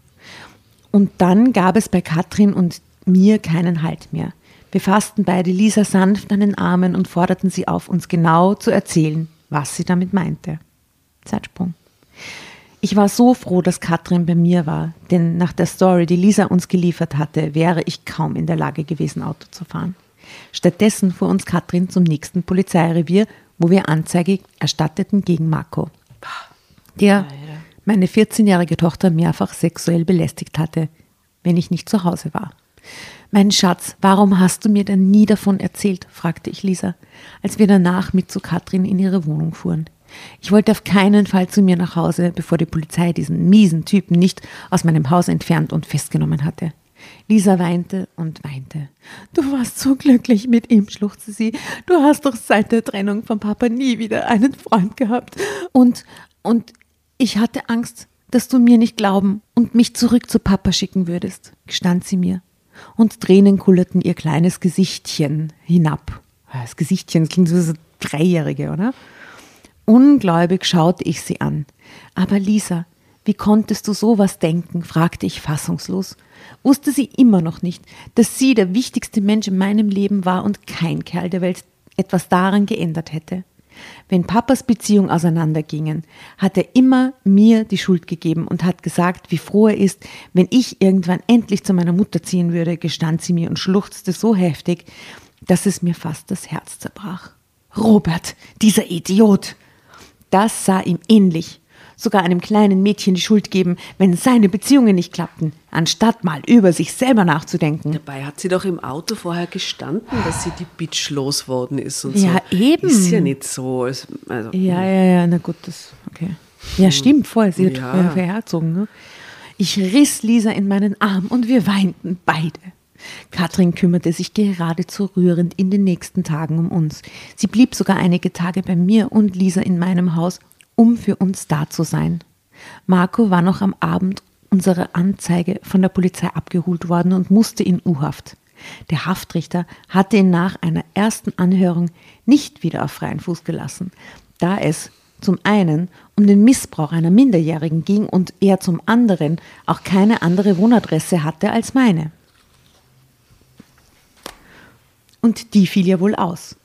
Und dann gab es bei Katrin und mir keinen Halt mehr. Wir fassten beide Lisa sanft an den Armen und forderten sie auf, uns genau zu erzählen, was sie damit meinte. Zeitsprung. Ich war so froh, dass Katrin bei mir war, denn nach der Story, die Lisa uns geliefert hatte, wäre ich kaum in der Lage gewesen, Auto zu fahren. Stattdessen fuhr uns Katrin zum nächsten Polizeirevier, wo wir Anzeige erstatteten gegen Marco, der meine 14-jährige Tochter mehrfach sexuell belästigt hatte, wenn ich nicht zu Hause war. Mein Schatz, warum hast du mir denn nie davon erzählt? fragte ich Lisa, als wir danach mit zu Katrin in ihre Wohnung fuhren. Ich wollte auf keinen Fall zu mir nach Hause, bevor die Polizei diesen miesen Typen nicht aus meinem Haus entfernt und festgenommen hatte. Lisa weinte und weinte. Du warst so glücklich mit ihm, schluchzte sie. Du hast doch seit der Trennung von Papa nie wieder einen Freund gehabt. Und, und ich hatte Angst, dass du mir nicht glauben und mich zurück zu Papa schicken würdest, gestand sie mir. Und Tränen kullerten ihr kleines Gesichtchen hinab. Das Gesichtchen klingt so so Dreijährige, oder? Ungläubig schaute ich sie an. Aber Lisa, wie konntest du sowas denken? fragte ich fassungslos. Wusste sie immer noch nicht, dass sie der wichtigste Mensch in meinem Leben war und kein Kerl der Welt etwas daran geändert hätte. Wenn Papas Beziehung auseinandergingen, hat er immer mir die Schuld gegeben und hat gesagt, wie froh er ist, wenn ich irgendwann endlich zu meiner Mutter ziehen würde, gestand sie mir und schluchzte so heftig, dass es mir fast das Herz zerbrach. Robert, dieser Idiot! Das sah ihm ähnlich. sogar einem kleinen Mädchen die Schuld geben, wenn seine Beziehungen nicht klappten, anstatt mal über sich selber nachzudenken.
Dabei hat sie doch im Auto vorher gestanden, dass sie die Bitch losworden ist und
Ja,
so.
eben.
Ist ja nicht so. Also,
Ja, ja, ja, na gut, das, okay. Ja, stimmt, voll, sie hat
Ja.
vorher verherzogen. Ne? Ich riss Lisa in meinen Arm und wir weinten beide. Katrin kümmerte sich geradezu rührend in den nächsten Tagen um uns. Sie blieb sogar einige Tage bei mir und Lisa in meinem Haus, um für uns da zu sein. Marco war noch am Abend unserer Anzeige von der Polizei abgeholt worden und musste in U-Haft. Der Haftrichter hatte ihn nach einer ersten Anhörung nicht wieder auf freien Fuß gelassen, da es zum einen um den Missbrauch einer Minderjährigen ging und er zum anderen auch keine andere Wohnadresse hatte als meine. Und die fiel ja wohl aus.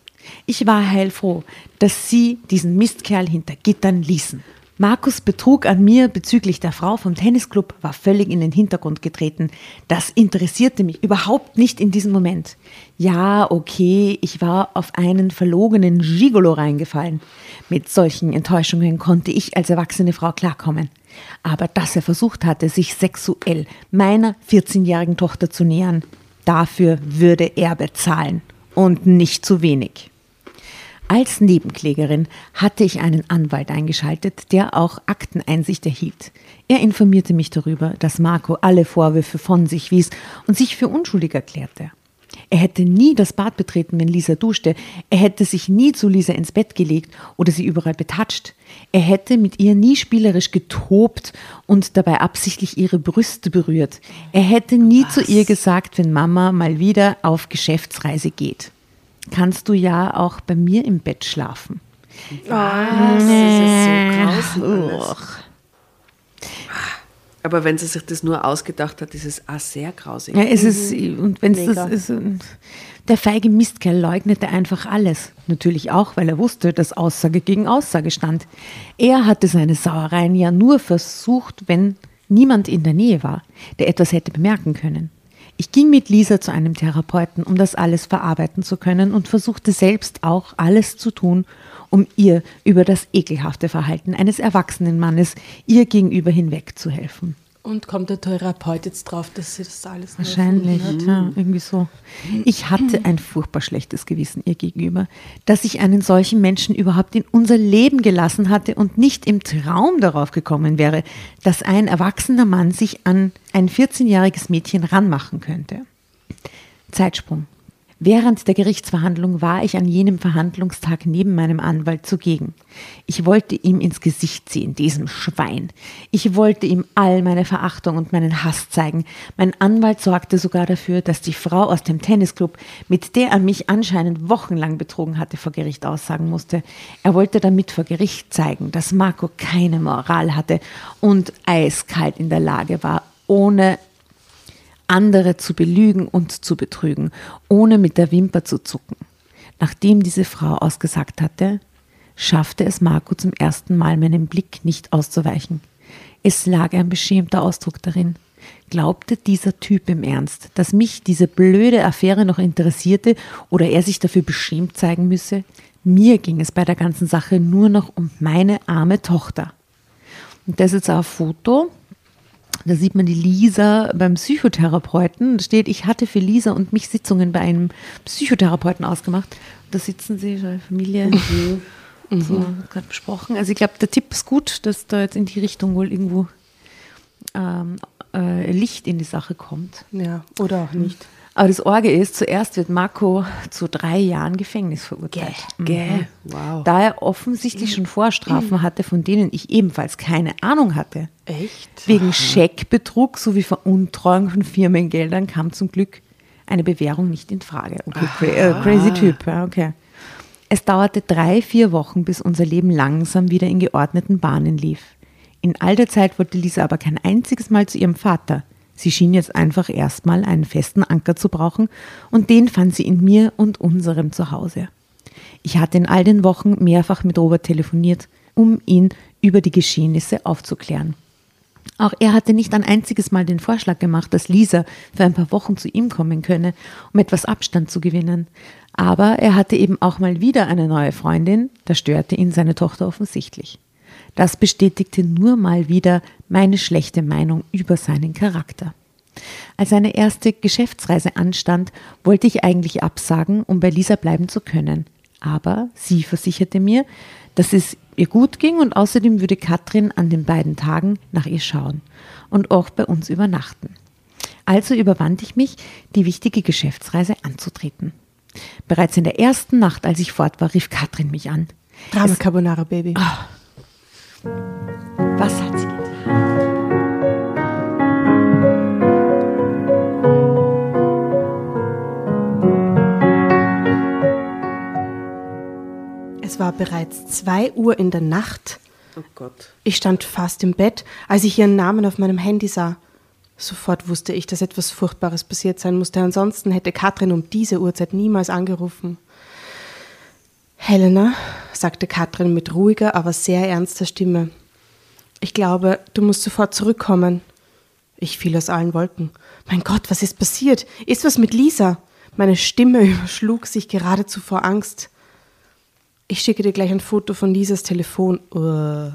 Ich war heilfroh, dass sie diesen Mistkerl hinter Gittern ließen. Markus Betrug an mir bezüglich der Frau vom Tennisclub war völlig in den Hintergrund getreten. Das interessierte mich überhaupt nicht in diesem Moment. Ja, okay, ich war auf einen verlogenen Gigolo reingefallen. Mit solchen Enttäuschungen konnte ich als erwachsene Frau klarkommen. Aber dass er versucht hatte, sich sexuell meiner 14-jährigen Tochter zu nähern, dafür würde er bezahlen. Und nicht zu wenig. Als Nebenklägerin hatte ich einen Anwalt eingeschaltet, der auch Akteneinsicht erhielt. Er informierte mich darüber, dass Marco alle Vorwürfe von sich wies und sich für unschuldig erklärte. Er hätte nie das Bad betreten, wenn Lisa duschte. Er hätte sich nie zu Lisa ins Bett gelegt oder sie überall betatscht. Er hätte mit ihr nie spielerisch getobt und dabei absichtlich ihre Brüste berührt. Er hätte nie zu ihr gesagt, wenn Mama mal wieder auf Geschäftsreise geht. Kannst du ja auch bei mir im Bett schlafen.
das ist so grausam. Aber wenn sie sich das nur ausgedacht hat, ist es auch sehr grausig.
Ja, es ist, und wenn es das ist, der feige Mistkerl leugnete einfach alles. Natürlich auch, weil er wusste, dass Aussage gegen Aussage stand. Er hatte seine Sauereien ja nur versucht, wenn niemand in der Nähe war, der etwas hätte bemerken können. Ich ging mit Lisa zu einem Therapeuten, um das alles verarbeiten zu können und versuchte selbst auch alles zu tun, um ihr über das ekelhafte Verhalten eines erwachsenen Mannes ihr gegenüber hinweg zu helfen.
Und kommt der Therapeut jetzt drauf, dass sie das alles
Wahrscheinlich, ja, irgendwie so. Ich hatte ein furchtbar schlechtes Gewissen ihr gegenüber, dass ich einen solchen Menschen überhaupt in unser Leben gelassen hatte und nicht im Traum darauf gekommen wäre, dass ein erwachsener Mann sich an ein 14-jähriges Mädchen ranmachen könnte. Zeitsprung. Während der Gerichtsverhandlung war ich an jenem Verhandlungstag neben meinem Anwalt zugegen. Ich wollte ihm ins Gesicht sehen, diesem Schwein. Ich wollte ihm all meine Verachtung und meinen Hass zeigen. Mein Anwalt sorgte sogar dafür, dass die Frau aus dem Tennisclub, mit der er mich anscheinend wochenlang betrogen hatte, vor Gericht aussagen musste. Er wollte damit vor Gericht zeigen, dass Marco keine Moral hatte und eiskalt in der Lage war, ohne andere zu belügen und zu betrügen, ohne mit der Wimper zu zucken. Nachdem diese Frau ausgesagt hatte, schaffte es Marco zum ersten Mal meinem Blick nicht auszuweichen. Es lag ein beschämter Ausdruck darin. Glaubte dieser Typ im Ernst, dass mich diese blöde Affäre noch interessierte oder er sich dafür beschämt zeigen müsse? Mir ging es bei der ganzen Sache nur noch um meine arme Tochter. Und das ist jetzt auch ein Foto. Da sieht man die Lisa beim Psychotherapeuten. Da steht, ich hatte für Lisa und mich Sitzungen bei einem Psychotherapeuten ausgemacht. Da sitzen sie, Familie, so gerade besprochen. Also ich glaube, der Tipp ist gut, dass da jetzt in die Richtung wohl irgendwo ähm, äh, Licht in die Sache kommt.
Ja, oder auch nicht.
Aber das Orge ist, zuerst wird Marco zu drei Jahren Gefängnis verurteilt.
Gell? Wow.
Da er offensichtlich schon Vorstrafen hatte, von denen ich ebenfalls keine Ahnung hatte.
Echt?
Wegen Scheckbetrug sowie Veruntreuung von Firmengeldern kam zum Glück eine Bewährung nicht in Frage. Okay, cra äh, crazy Typ, ja, okay. Es dauerte drei, vier Wochen, bis unser Leben langsam wieder in geordneten Bahnen lief. In all der Zeit wollte Lisa aber kein einziges Mal zu ihrem Vater. Sie schien jetzt einfach erstmal einen festen Anker zu brauchen und den fand sie in mir und unserem Zuhause. Ich hatte in all den Wochen mehrfach mit Robert telefoniert, um ihn über die Geschehnisse aufzuklären. Auch er hatte nicht ein einziges Mal den Vorschlag gemacht, dass Lisa für ein paar Wochen zu ihm kommen könne, um etwas Abstand zu gewinnen. Aber er hatte eben auch mal wieder eine neue Freundin, da störte ihn seine Tochter offensichtlich. Das bestätigte nur mal wieder meine schlechte Meinung über seinen Charakter. Als seine erste Geschäftsreise anstand, wollte ich eigentlich absagen, um bei Lisa bleiben zu können. Aber sie versicherte mir, dass es ihr gut ging und außerdem würde Katrin an den beiden Tagen nach ihr schauen und auch bei uns übernachten. Also überwand ich mich, die wichtige Geschäftsreise anzutreten. Bereits in der ersten Nacht, als ich fort war, rief Katrin mich an.
Drama Carbonara Baby.
Oh. Was hat sie getan?
Es war bereits zwei Uhr in der Nacht.
Oh Gott.
Ich stand fast im Bett, als ich ihren Namen auf meinem Handy sah. Sofort wusste ich, dass etwas Furchtbares passiert sein musste. Ansonsten hätte Katrin um diese Uhrzeit niemals angerufen. Helena, sagte Katrin mit ruhiger, aber sehr ernster Stimme. Ich glaube, du musst sofort zurückkommen. Ich fiel aus allen Wolken. Mein Gott, was ist passiert? Ist was mit Lisa? Meine Stimme überschlug sich geradezu vor Angst. Ich schicke dir gleich ein Foto von Lisas Telefon. Uh.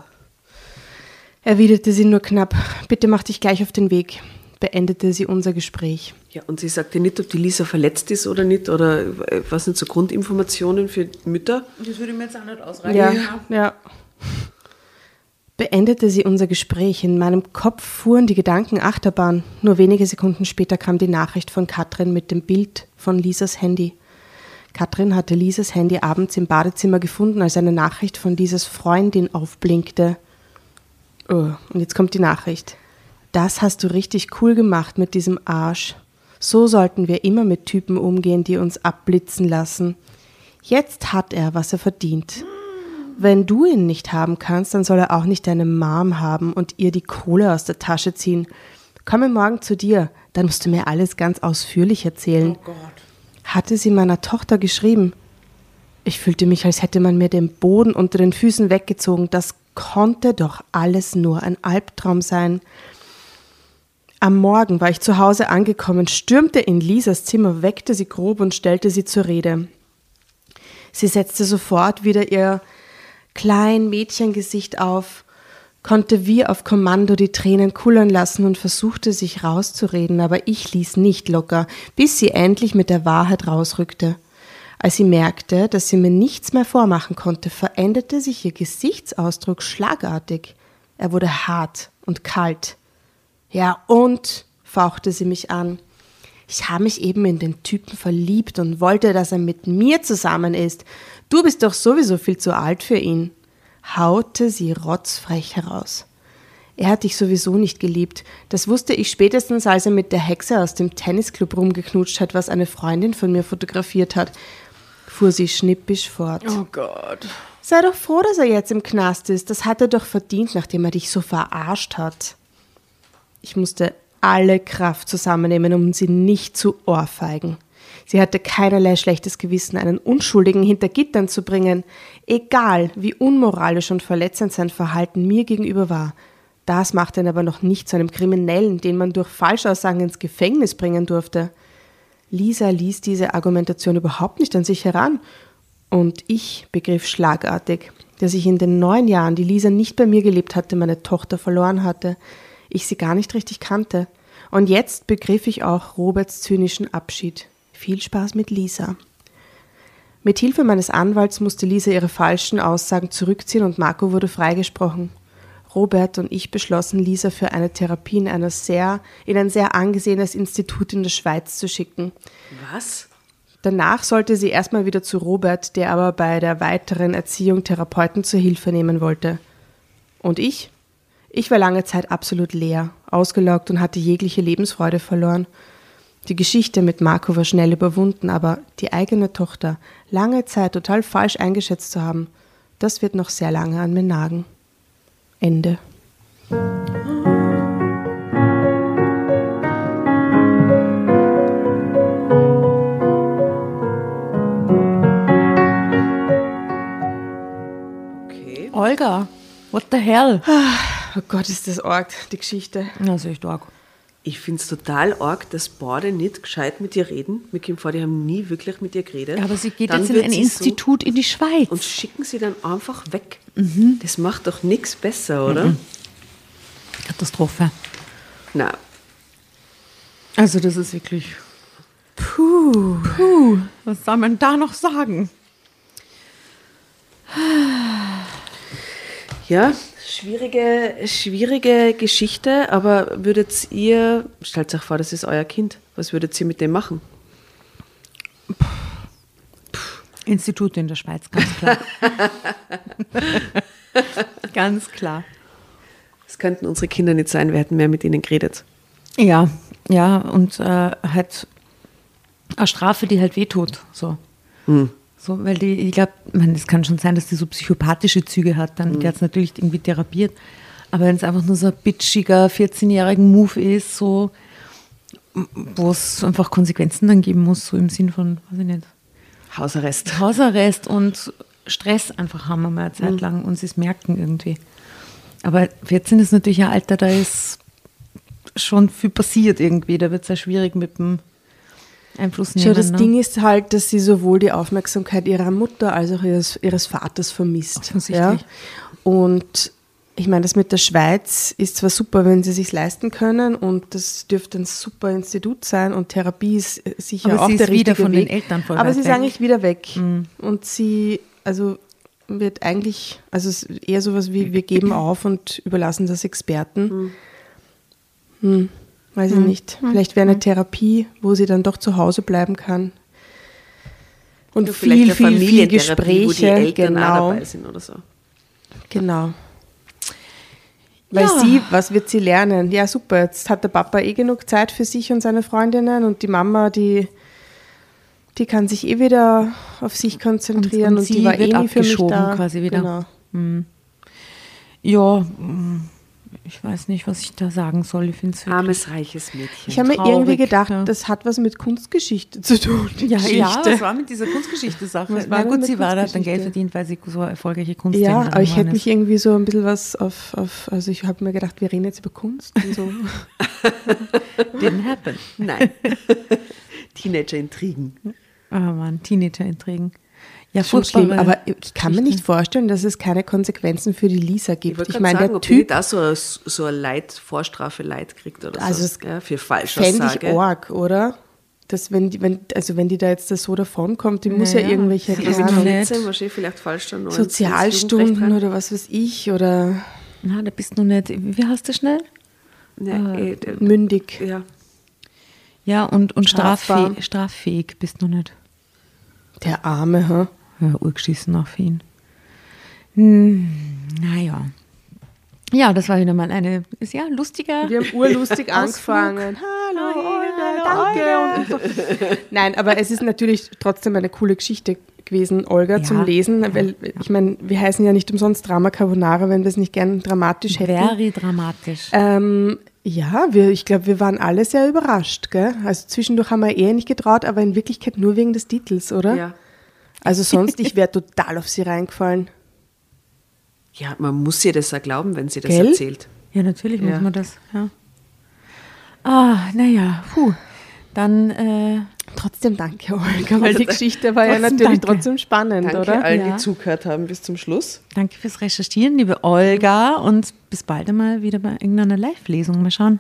Erwiderte sie nur knapp. Bitte mach dich gleich auf den Weg. Beendete sie unser Gespräch.
Ja, und sie sagte nicht, ob die Lisa verletzt ist oder nicht, oder äh, was sind so Grundinformationen für Mütter?
Das würde mir jetzt auch nicht ausreichen.
Ja, ja. Beendete sie unser Gespräch. In meinem Kopf fuhren die Gedanken Achterbahn. Nur wenige Sekunden später kam die Nachricht von Katrin mit dem Bild von Lisas Handy. Katrin hatte Lisas Handy abends im Badezimmer gefunden, als eine Nachricht von Lisas Freundin aufblinkte. Oh, und jetzt kommt die Nachricht. Das hast du richtig cool gemacht mit diesem Arsch. So sollten wir immer mit Typen umgehen, die uns abblitzen lassen. Jetzt hat er, was er verdient. Wenn du ihn nicht haben kannst, dann soll er auch nicht deine Mom haben und ihr die Kohle aus der Tasche ziehen. Komme morgen zu dir, dann musst du mir alles ganz ausführlich erzählen.
Oh Gott.
Hatte sie meiner Tochter geschrieben. Ich fühlte mich, als hätte man mir den Boden unter den Füßen weggezogen. Das konnte doch alles nur ein Albtraum sein. Am Morgen war ich zu Hause angekommen, stürmte in Lisas Zimmer, weckte sie grob und stellte sie zur Rede. Sie setzte sofort wieder ihr klein Mädchengesicht auf, konnte wie auf Kommando die Tränen kullern lassen und versuchte sich rauszureden, aber ich ließ nicht locker, bis sie endlich mit der Wahrheit rausrückte. Als sie merkte, dass sie mir nichts mehr vormachen konnte, veränderte sich ihr Gesichtsausdruck schlagartig. Er wurde hart und kalt. Ja, und, fauchte sie mich an. Ich habe mich eben in den Typen verliebt und wollte, dass er mit mir zusammen ist. Du bist doch sowieso viel zu alt für ihn, haute sie rotzfrech heraus. Er hat dich sowieso nicht geliebt. Das wusste ich spätestens, als er mit der Hexe aus dem Tennisclub rumgeknutscht hat, was eine Freundin von mir fotografiert hat, fuhr sie schnippisch fort.
Oh Gott.
Sei doch froh, dass er jetzt im Knast ist. Das hat er doch verdient, nachdem er dich so verarscht hat. Ich musste alle Kraft zusammennehmen, um sie nicht zu ohrfeigen. Sie hatte keinerlei schlechtes Gewissen, einen Unschuldigen hinter Gittern zu bringen, egal wie unmoralisch und verletzend sein Verhalten mir gegenüber war. Das machte ihn aber noch nicht zu einem Kriminellen, den man durch Falschaussagen ins Gefängnis bringen durfte. Lisa ließ diese Argumentation überhaupt nicht an sich heran, und ich begriff schlagartig, dass ich in den neun Jahren, die Lisa nicht bei mir gelebt hatte, meine Tochter verloren hatte, ich sie gar nicht richtig kannte. Und jetzt begriff ich auch Roberts zynischen Abschied. Viel Spaß mit Lisa. Mit Hilfe meines Anwalts musste Lisa ihre falschen Aussagen zurückziehen und Marco wurde freigesprochen. Robert und ich beschlossen, Lisa für eine Therapie in, einer sehr, in ein sehr angesehenes Institut in der Schweiz zu schicken.
Was?
Danach sollte sie erstmal wieder zu Robert, der aber bei der weiteren Erziehung Therapeuten zur Hilfe nehmen wollte. Und ich? Ich war lange Zeit absolut leer, ausgelaugt und hatte jegliche Lebensfreude verloren. Die Geschichte mit Marco war schnell überwunden, aber die eigene Tochter lange Zeit total falsch eingeschätzt zu haben, das wird noch sehr lange an mir nagen. Ende.
Okay.
Olga, what the hell?
Oh Gott, ist das arg, die Geschichte.
Das ist echt arg.
Ich finde es total arg, dass beide nicht gescheit mit ihr reden. Mir kommt vor, die haben nie wirklich mit ihr geredet.
Aber sie geht
Dann
jetzt in ein Institut in die Schweiz.
So und schicken sie dann einfach weg.
Mhm.
Das macht doch nichts besser, oder?
Katastrophe.
Na,
Also das ist wirklich. Puh. Puh. Was soll man da noch sagen?
ja, schwierige, schwierige Geschichte, aber würdet ihr, stellt euch vor, das ist euer Kind, was würdet ihr mit dem machen?
Institut in der Schweiz, ganz klar. ganz klar.
Das könnten unsere Kinder nicht sein, wir hätten mehr mit ihnen geredet.
Ja, ja, und äh, halt eine Strafe, die halt wehtut. So. So, weil die, ich glaube, es kann schon sein, dass die so psychopathische Züge hat, dann die hat es natürlich irgendwie therapiert. Aber wenn es einfach nur so ein bitchiger 14-jähriger Move ist, so wo es einfach Konsequenzen dann geben muss, so im Sinn von, weiß ich nicht,
Hausarrest.
Hausarrest und Stress einfach haben wir mal eine Zeit lang und sie es merken irgendwie. Aber 14 ist natürlich ein Alter, da ist schon viel passiert irgendwie. Da wird es ja schwierig mit dem Einfluss nehmen.
Schau, das
ne?
Ding ist halt, dass sie sowohl die Aufmerksamkeit ihrer Mutter als auch ihres, ihres Vaters vermisst.
Offensichtlich.
Ja? Und ich meine, das mit der Schweiz ist zwar super, wenn sie sich leisten können und das dürfte ein super Institut sein und Therapie ist äh, sicher
Aber
auch
sie
der richtige
von den
Weg.
Eltern voll
Aber sie ist
weg. Mhm.
eigentlich wieder weg. Und sie, also wird eigentlich, also eher sowas wie, wir geben auf und überlassen das Experten. Hm, weiß
Mhm.
ich nicht. Vielleicht wäre eine Therapie, wo sie dann doch zu Hause bleiben kann. Und
vielleicht
viel, viel, viel
Familientherapie, wo die
Gespräche.
Eltern
Genau,
dabei sind oder so.
genau. Weil
Ja.
sie, was wird sie lernen? Ja, super, jetzt hat der Papa eh genug Zeit für sich und seine Freundinnen und die Mama, die, die kann sich eh wieder auf sich konzentrieren
Und-
und,
und sie
die war eh
wird
nie für mich da.
quasi wieder.
Genau.
Ja, mm, ich weiß nicht, was ich da sagen soll. Ich finde es
Armes, reiches Mädchen.
Ich habe mir irgendwie gedacht,
ja.
das hat was mit Kunstgeschichte zu tun.
Ja, ja, was war mit dieser Kunstgeschichte-Sache? Na
war
gut, sie war da, hat dann? Geld verdient, weil sie so erfolgreiche
Ja,
Kunsttänzerin
aber ich hätte mich irgendwie so ein bisschen was auf, auf also ich habe mir gedacht, wir reden jetzt über Kunst und so.
Didn't happen.
Nein. Teenager-Intrigen.
Oh Mann, Teenager-Intrigen. Ja, furchtbare
aber ich kann mir nicht vorstellen, dass es keine Konsequenzen für die Lisa
Ich
gibt. Ich,
gerade
meine,
sagen,
der
ob
Typ
auch so, so eine Leid, Vorstrafe Leid kriegt oder
Also
so. gell, für
fände ich arg, oder? Dass wenn die, wenn, also wenn die da jetzt so davonkommt, die muss ja
Naja,
irgendwelche Ahnung,
nicht-
14 wahrscheinlich vielleicht falsch dann
Sozialstunden oder was weiß ich oder
Na, da bist du nicht. Wie heißt du schnell?
Ja, eh, der-
mündig.
ja.
Ja, und, und
Strafbar.
straffähig, straffähig bist du nicht.
Der Arme, ha?
Ja, urgeschissen auch für ihn. Hm, naja. Ja, das war wieder mal eine ist ja lustiger.
Wir haben urlustig angefangen. Hallo,
Hi,
Olga,
hallo,
danke. So. Nein, aber es ist natürlich trotzdem eine coole Geschichte gewesen, Olga,
Ja.
zum Lesen. Weil, ich meine, wir heißen ja nicht umsonst Drama Carbonara, wenn wir es nicht gern dramatisch hätten.
Very dramatisch.
Ähm, ja, wir, ich glaube, wir waren alle sehr überrascht. Gell? Also zwischendurch haben wir eher nicht getraut, aber in Wirklichkeit nur wegen des Titels, oder?
Ja.
Also sonst, ich wäre total auf sie reingefallen.
ja, man muss ihr das auch glauben, wenn sie das
Gell?
erzählt.
Ja, natürlich muss
Ja.
man das. Ja. Ah, naja, puh. Dann, äh,
Trotzdem danke, Olga, weil die Geschichte war ja natürlich
danke.
trotzdem spannend,
Danke
oder?
allen,
Ja.
die zugehört haben bis zum Schluss.
danke fürs Recherchieren, liebe Olga. Und bis bald einmal wieder bei irgendeiner Live-Lesung. Mal schauen,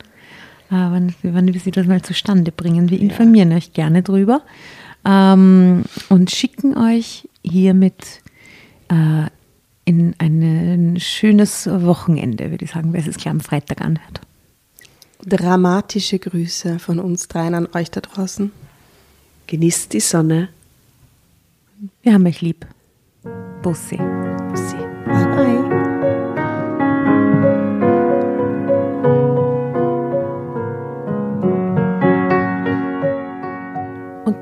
äh, wann, wann wir sie das mal zustande bringen. Wir informieren euch gerne drüber ähm, und schicken euch hiermit äh, in ein schönes Wochenende, würde ich sagen, wer es gleich am Freitag anhört.
Dramatische Grüße von uns dreien an euch da draußen.
Genießt die Sonne.
Wir haben euch lieb. Bussi.